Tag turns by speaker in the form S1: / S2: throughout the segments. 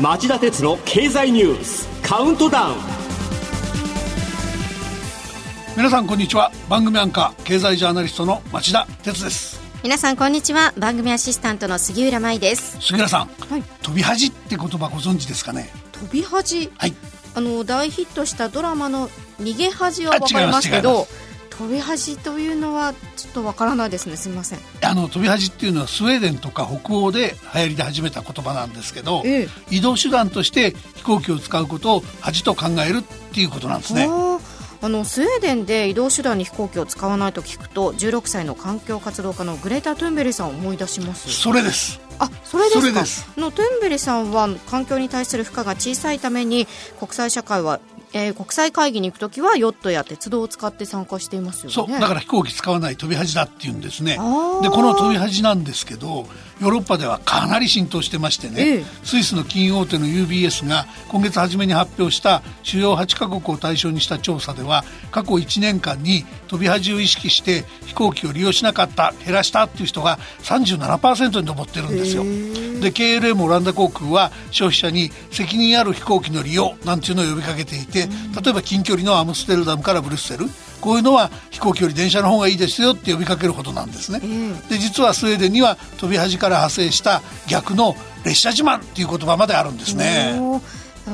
S1: 町田鉄の経済ニュースカウントダウン。
S2: 皆さんこんにちは。番組アンカー経済ジャーナリストの町田鉄です。
S3: 皆さんこんにちは。番組アシスタントの杉浦舞です。
S2: 杉浦さん、
S3: はい、
S2: 飛び恥って言葉ご存知ですかね？
S3: 飛び恥？
S2: はい。
S3: あの大ヒットしたドラマの逃げ恥は分かりますけど飛び恥というのはちょっとわからないですね。すみません。
S2: あの飛び恥っていうのはスウェーデンとか北欧で流行りで始めた言葉なんですけど、ええ、移動手段として飛行機を使うことを恥と考えるっていうことなんですね。
S3: あのスウェーデンで移動手段に飛行機を使わないと聞くと16歳の環境活動家のグレタ・トゥンベリさんを思い出します。
S2: それです。
S3: あそれですか。のトゥンベリさんは環境に対する負荷が小さいために国際社会はえー、国際会議に行くときはヨットや鉄道を使って参加していますよね。
S2: そうだから飛行機使わない飛び恥だっていうんですね。でこの飛び恥なんですけどヨーロッパではかなり浸透してましてね、ええ、スイスの金融大手の UBS が今月初めに発表した主要8カ国を対象にした調査では過去1年間に飛び恥を意識して飛行機を利用しなかった減らしたっていう人が37%に上ってるんですよ。で KLM オランダ航空は消費者に責任ある飛行機の利用なんていうのを呼びかけていて例えば近距離のアムステルダムからブリュッセル。こういうのは飛行機より電車の方がいいですよって呼びかけるほどなんですね。で実はスウェーデンには飛び恥から派生した逆の列車自慢っていう言葉まであるんですね。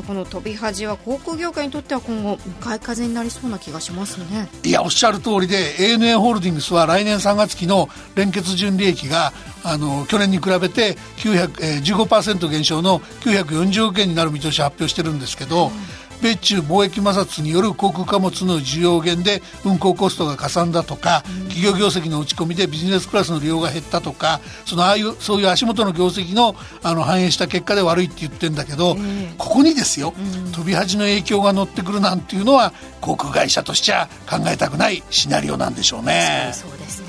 S3: この飛び恥は航空業界にとっては今後向かい風になりそうな気がしますね。
S2: いやおっしゃる通りで ANA ホールディングスは来年3月期の連結純利益があの去年に比べて900、えー、15%減少の940億円になる見通しを発表してるんですけど、うん米中貿易摩擦による航空貨物の需要減で運航コストがかさんだとか、企業業績の落ち込みでビジネスクラスの利用が減ったとかそのああいうそういう足元の業績のあの反映した結果で悪いって言ってるんだけど、ここにですよ、飛び恥の影響が乗ってくるなんていうのは航空会社としては考えたくないシナリオなんでしょうね。
S3: そうですね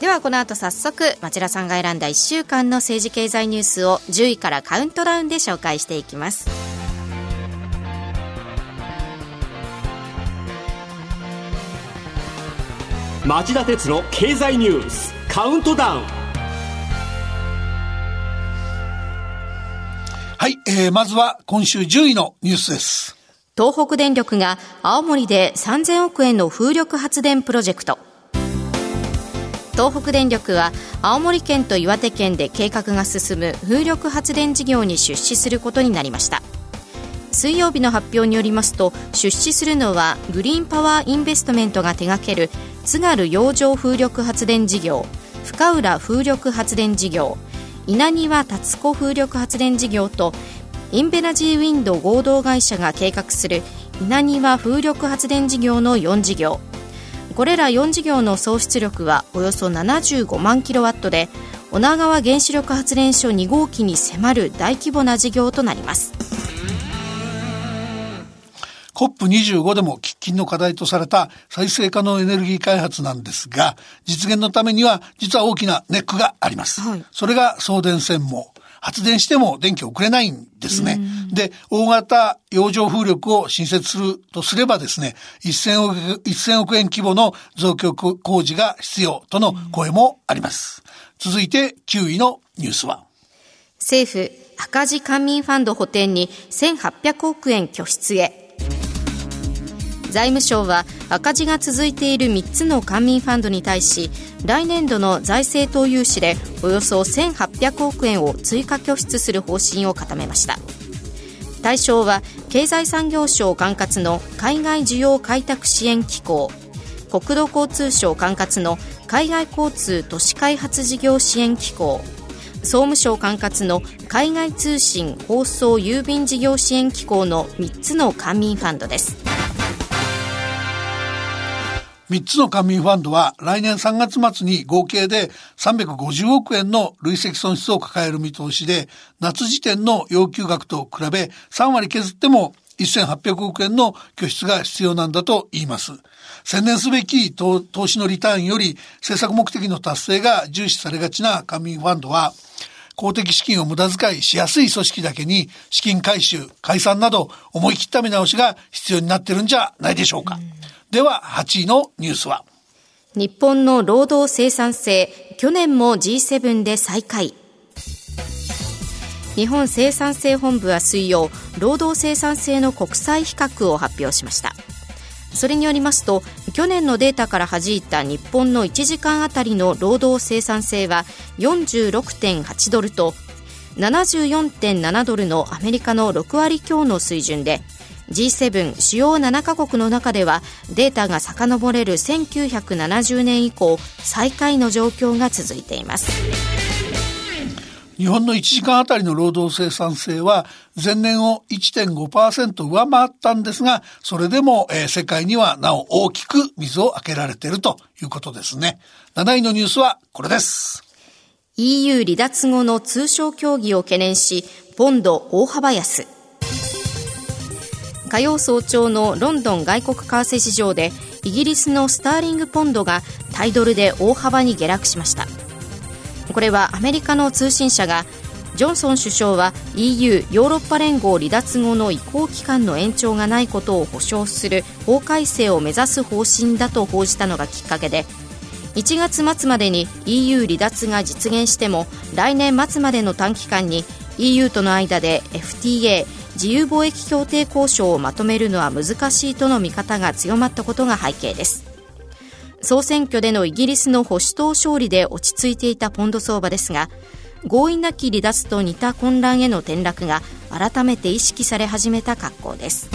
S3: ではこの後早速町田さんが選んだ1週間の政治経済ニュースを10位からカウントダウンで紹介していきます。
S1: 町田鉄の経済ニュースカウントダウン。
S2: はい、えー、まずは今週10位のニュースです。
S3: 東北電力が青森で3000億円の風力発電プロジェクト。東北電力は青森県と岩手県で計画が進む風力発電事業に出資することになりました。水曜日の発表によりますと出資するのはグリーンパワーインベストメントが手掛ける津軽洋上風力発電事業深浦風力発電事業稲庭達子風力発電事業とインベナジーウィンド合同会社が計画する稲庭風力発電事業の4事業。これら4事業の総出力はおよそ75万キロワットで女川原子力発電所2号機に迫る大規模な事業となります。
S2: COP25 でも緊の課題とされた再生可能エネルギー開発なんですが、実現のためには実は大きなネックがあります。はい、それが送電線網。発電しても電気を送れないんですね。で、大型洋上風力を新設するとすればですね、1000億 ,1000 億円規模の増強工事が必要との声もあります。続いて9位のニュースは
S3: 政府赤字官民ファンド補填に1800億円拠出へ財務省は赤字が続いている3つの官民ファンドに対し来年度の財政投融資でおよそ1800億円を追加拠出する方針を固めました。対象は経済産業省管轄の海外需要開拓支援機構国土交通省管轄の海外交通都市開発事業支援機構総務省管轄の海外通信放送郵便事業支援機構の3つの官民ファンドです。
S2: 3つの官民ファンドは来年3月末に合計で350億円の累積損失を抱える見通しで、夏時点の要求額と比べ3割削っても1800億円の拠出が必要なんだと言います。専念すべき投資のリターンより政策目的の達成が重視されがちな官民ファンドは、公的資金を無駄遣いしやすい組織だけに資金回収、解散など思い切った見直しが必要になってるんじゃないでしょうか。では8位のニュースは？
S3: 日本の労働生産性去年も G7 で再開。日本生産性本部は水曜労働生産性の国際比較を発表しました。それによりますと去年のデータから弾いた日本の1時間あたりの労働生産性は46.8ドルと74.7ドルのアメリカの6割強の水準で G7 主要7カ国の中ではデータが遡れる1970年以降最下位の状況が続いています。
S2: 日本の1時間あたりの労働生産性は前年を1.5%上回ったんですがそれでも、えー、世界にはなお大きく水を開けられているということですね。7位のニュースはこれです。
S3: EU 離脱後の通商協議を懸念しポンド大幅安火曜早朝のロンドン外国為替市場でイギリスのスターリングポンドがタイドルで大幅に下落しました。これはアメリカの通信社がジョンソン首相は EU= ヨーロッパ連合離脱後の移行期間の延長がないことを保証する法改正を目指す方針だと報じたのがきっかけで1月末までに EU 離脱が実現しても来年末までの短期間に EU との間で FTA 自由貿易協定交渉をまとめるのは難しいとの見方が強まったことが背景です。総選挙でのイギリスの保守党勝利で落ち着いていたポンド相場ですが強引なき離脱と似た混乱への転落が改めて意識され始めた格好です。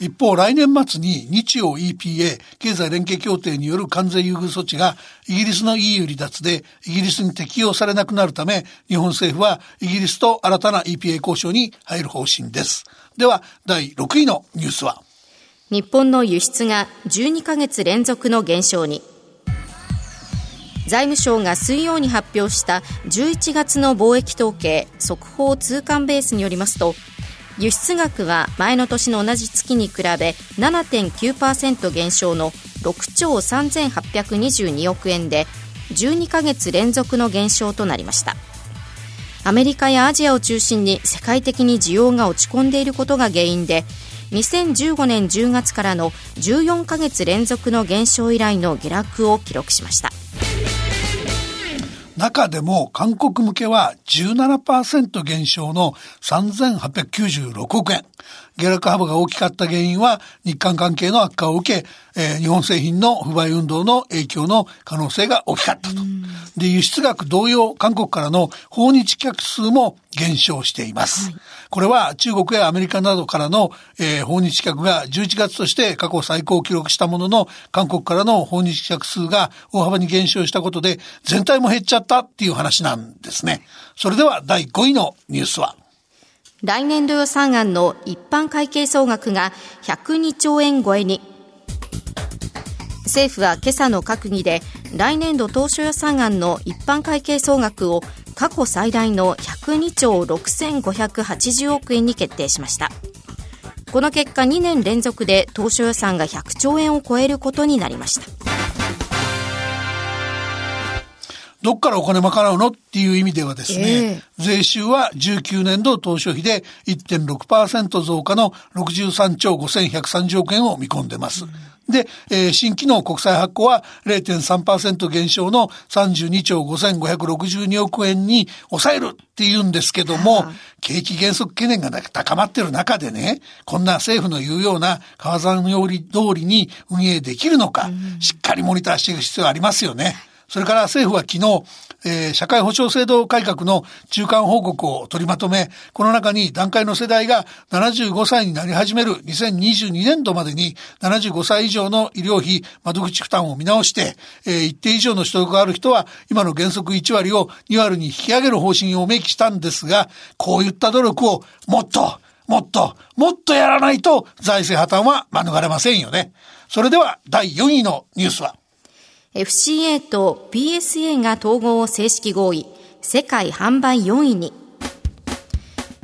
S2: 一方、来年末に日曜 EPA 経済連携協定による関税優遇措置がイギリスの EU 離脱でイギリスに適用されなくなるため日本政府はイギリスと新たな EPA 交渉に入る方針です。では、第6位のニュースは？
S3: 日本の輸出が12ヶ月連続の減少に財務省が水曜に発表した11月の貿易統計速報通関ベースによりますと輸出額は前の年の同じ月に比べ7.9%減少の6兆3822億円で12ヶ月連続の減少となりました。アメリカやアジアを中心に世界的に需要が落ち込んでいることが原因で2015年10月からの14ヶ月連続の減少以来の下落を記録しました。
S2: 中でも韓国向けは17%減少の3896億円。下落幅が大きかった原因は日韓関係の悪化を受け、えー、日本製品の不買運動の影響の可能性が大きかったと。で、輸出額同様、韓国からの訪日客数も減少しています。はい、これは中国やアメリカなどからの、えー、訪日客が11月として過去最高を記録したものの、韓国からの訪日客数が大幅に減少したことで、全体も減っちゃったっていう話なんですね。それでは第5位のニュースは
S3: 来年度予算案の一般会計総額が102兆円超えに。政府は今朝の閣議で来年度当初予算案の一般会計総額を過去最大の102兆6580億円に決定しました。この結果2年連続で当初予算が100兆円を超えることになりました。
S2: どっからお金賄うの？っていう意味ではですね、えー、税収は19年度当初比で1.6%増加の63兆5130億円を見込んでます。うんで、えー、新規の国債発行は0.3%減少の32兆5562億円に抑えるって言うんですけども、景気減速懸念が高まってる中でね、こんな政府の言うような川算通りに運営できるのか、しっかりモニターしていく必要がありますよね。それから政府は昨日、えー、社会保障制度改革の中間報告を取りまとめ、この中に段階の世代が75歳になり始める2022年度までに75歳以上の医療費窓口負担を見直して、えー、一定以上の所得がある人は今の原則1割を2割に引き上げる方針を明記したんですが、こういった努力をもっと、もっと、もっとやらないと財政破綻は免れませんよね。それでは第4位のニュースは
S3: FCA と PSA が統合を正式合意。世界販売4位に。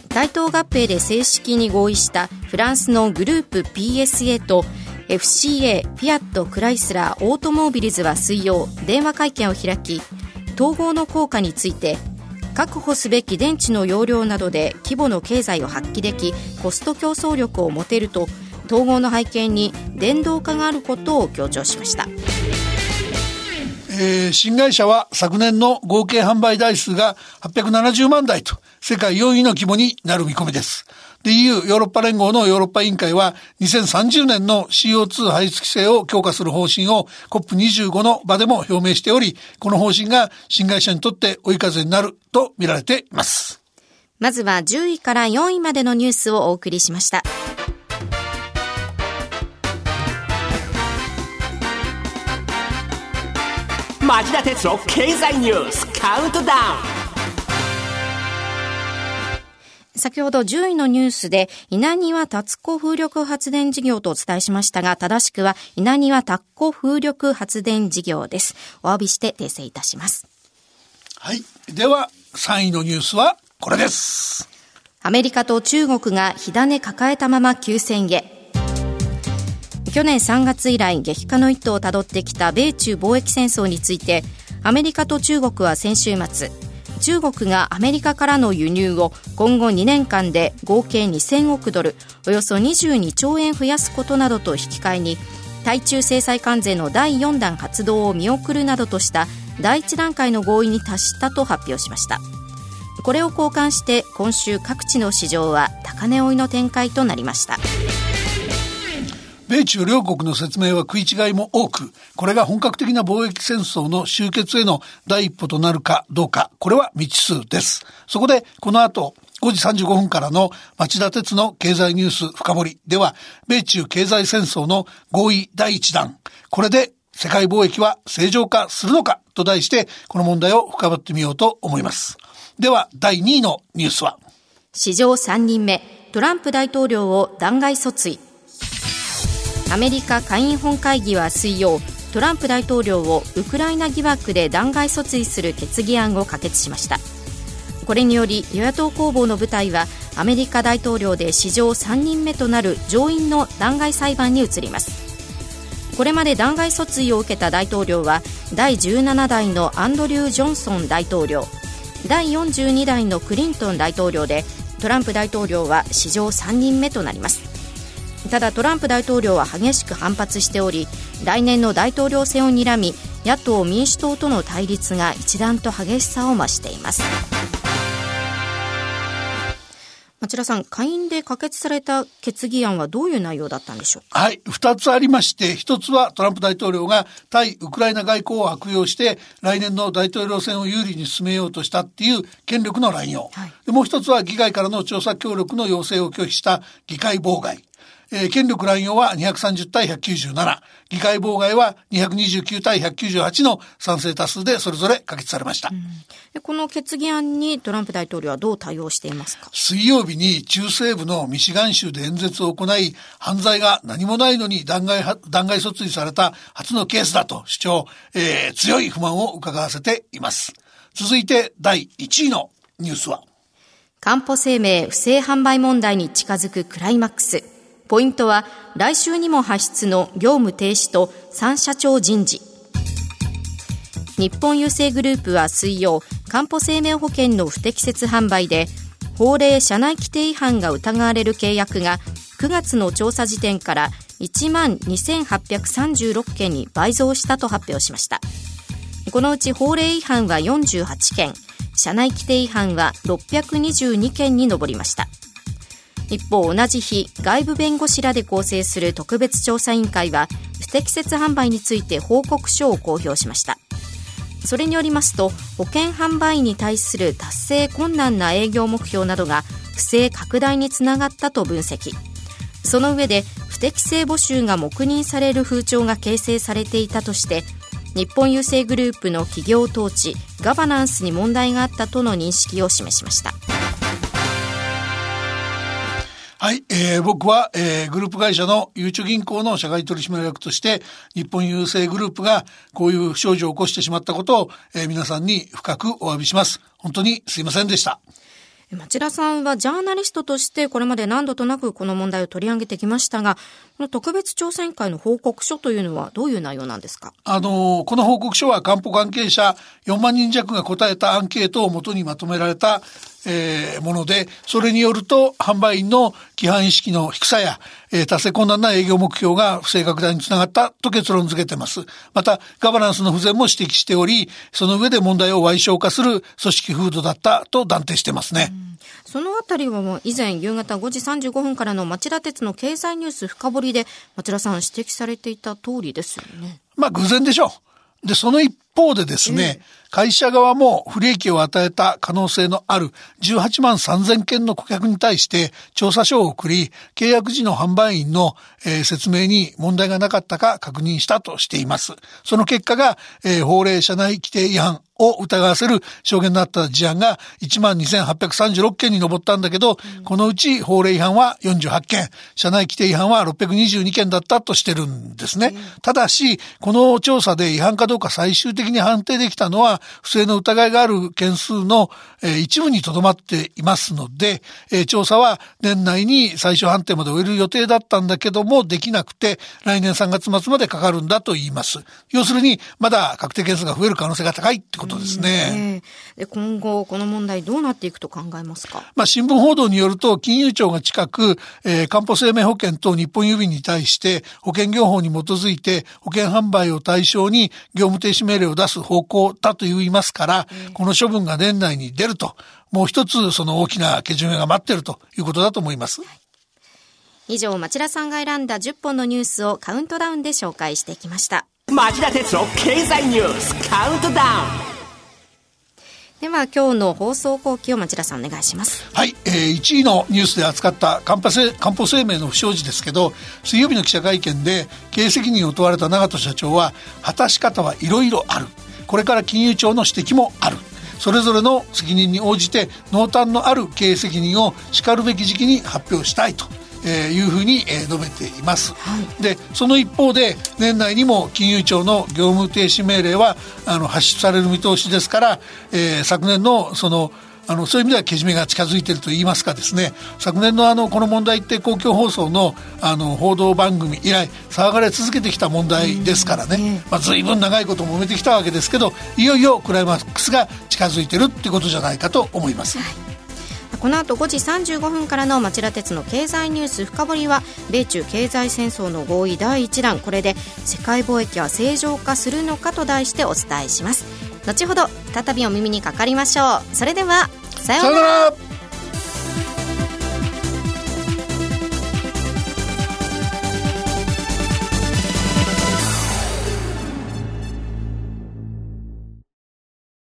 S3: 対等合併で正式に合意したフランスのグループ PSA と FCA、フィアット、クライスラー、オートモービルズは水曜電話会見を開き統合の効果について確保すべき電池の容量などで規模の経済を発揮できコスト競争力を持てると統合の背景に電動化があることを強調しました。
S2: えー、新会社は昨年の合計販売台数が870万台と世界4位の規模になる見込みです。で、EU ヨーロッパ連合のヨーロッパ委員会は2030年の CO2 排出規制を強化する方針を COP25 の場でも表明しており、この方針が新会社にとって追い風になると見られています。
S3: まずは10位から4位までのニュースをお送りしました。
S1: 町田鉄の経済ニュースカウントダウ
S3: ン先ほど10位のニュースで稲庭達子風力発電事業とお伝えしましたが、正しくは稲庭達子風力発電事業です。お詫びして訂正いたします。
S2: はい。では、3位のニュースはこれです。
S3: アメリカと中国が火種抱えたまま休戦へ。去年3月以来激化の一途をたどってきた米中貿易戦争についてアメリカと中国は先週末中国がアメリカからの輸入を今後2年間で合計2000億ドルおよそ22兆円増やすことなどと引き換えに対中制裁関税の第4弾発動を見送るなどとした第1段階の合意に達したと発表しました。これを交換して今週各地の市場は高値追いの展開となりました。
S2: 米中両国の説明は食い違いも多く、これが本格的な貿易戦争の終結への第一歩となるかどうか、これは未知数です。そこで、この後、5時35分からの町田鉄の経済ニュース深掘りでは、米中経済戦争の合意第一弾。これで世界貿易は正常化するのかと題して、この問題を深掘ってみようと思います。では、第2位のニュースは
S3: 史上3人目、トランプ大統領を弾劾訴追。アメリカ下院本会議は水曜トランプ大統領をウクライナ疑惑で弾劾訴追する決議案を可決しました。これにより与野党攻防の舞台はアメリカ大統領で史上3人目となる上院の弾劾裁判に移ります。これまで弾劾訴追を受けた大統領は第17代のアンドリュー・ジョンソン大統領第42代のクリントン大統領でトランプ大統領は史上3人目となります。ただトランプ大統領は激しく反発しており来年の大統領選を睨み野党・民主党との対立が一段と激しさを増しています町田さん、下院で可決された決議案はどういう内容だったんでしょう
S2: か？はい、二つありまして、一つはトランプ大統領が対ウクライナ外交を悪用して、来年の大統領選を有利に進めようとしたっていう権力の乱用。はい、でもう一つは議会からの調査協力の要請を拒否した議会妨害。えー、権力乱用は230対197、議会妨害は229対198の賛成多数でそれぞれ可決されました。
S3: うん、この決議案にトランプ大統領はどう対応していますか？
S2: 水曜日に中西部のミシガン州で演説を行い、犯罪が何もないのに弾劾弾劾訴追された初のケースだと主張、えー、強い不満を伺わせています。続いて第1位のニュースは、
S3: かんぽ生命不正販売問題に近づくクライマックス。ポイントは来週にも発出の業務停止と3社長人事。日本郵政グループは水曜かんぽ生命保険の不適切販売で法令社内規定違反が疑われる契約が9月の調査時点から1万2836件に倍増したと発表しました。このうち法令違反は48件社内規定違反は622件に上りました。一方同じ日外部弁護士らで構成する特別調査委員会は不適切販売について報告書を公表しました。それによりますと保険販売員に対する達成困難な営業目標などが不正拡大につながったと分析。その上で不適正募集が黙認される風潮が形成されていたとして日本郵政グループの企業統治ガバナンスに問題があったとの認識を示しました。
S2: はい、えー、僕は、えー、グループ会社のゆうちょ銀行の社外取締役として、日本郵政グループがこういう不祥事を起こしてしまったことを、えー、皆さんに深くお詫びします。本当にすいませんでした。
S3: 町田さんはジャーナリストとしてこれまで何度となくこの問題を取り上げてきましたが、この特別調査委員会の報告書というのはどういう内容なんですか？
S2: あの、この報告書は官報関係者4万人弱が答えたアンケートをもとにまとめられたえー、もので、それによると販売員の規範意識の低さや、えー、達成困難な営業目標が不正拡大につながったと結論付けてます。また、ガバナンスの不全も指摘しており、その上で問題を歪小化する組織風土だったと断定してますね。
S3: そのあたりはもう以前夕方5時35分からの町田鉄の経済ニュース深掘りで町田さん指摘されていた通りですよね。
S2: まあ偶然でしょう。で、その一方でですね、会社側も不利益を与えた可能性のある18万3000件の顧客に対して調査書を送り、契約時の販売員の、えー、説明に問題がなかったか確認したとしています。その結果が、えー、法令社内規定違反を疑わせる証言だった事案が12,836件に上ったんだけど、うん、このうち法令違反は48件、社内規定違反は622件だったとしてるんですね。うん、ただし、この調査で違反かどうか最終的に判定できたのは、不正の疑いがある件数の、えー、一部にとどまっていますので、えー、調査は年内に最終判定まで終える予定だったんだけども、できなくて、来年3月末までかかるんだと言います。要するに、まだ確定件数が増える可能性が高いってことですね。
S3: で今後、この問題どうなっていくと考えますか？
S2: まあ、新聞報道によると、金融庁が近く、えー、かんぽ生命保険と日本郵便に対して、保険業法に基づいて、保険販売を対象に業務停止命令を出す方向だと言いますから、この処分が年内に出ると、もう一つその大きなけじめが待っているということだと思います。
S3: 以上、町田さんが選んだ10本のニュースをカウントダウンで紹介してきました。
S1: 町田哲郎経済ニュースカウントダウン
S3: では今日の放送後期を町田さんお願いします。
S2: はい、えー、1位のニュースで扱ったかんぽ生命の不祥事ですけど水曜日の記者会見で経営責任を問われた長門社長は果たし方はいろいろある。これから金融庁の指摘もある。それぞれの責任に応じて濃淡のある経営責任をしかるべき時期に発表したいと。えー、いうふうに、えー、述べています、はい、でその一方で年内にも金融庁の業務停止命令はあの発出される見通しですから、えー、昨年のそのあのそういう意味ではけじめが近づいていると言いますかですね。昨年のあのこの問題って公共放送のあの報道番組以来騒がれ続けてきた問題ですからね、まあ、随分長いこと揉めてきたわけですけどいよいよクライマックスが近づいてるってことじゃないかと思います。はい
S3: この後5時35分からの町田鉄の経済ニュース深掘りは米中経済戦争の合意第1弾。これで世界貿易は正常化するのかと題してお伝えします。後ほど再びお耳にかかりましょう。それではさようなら。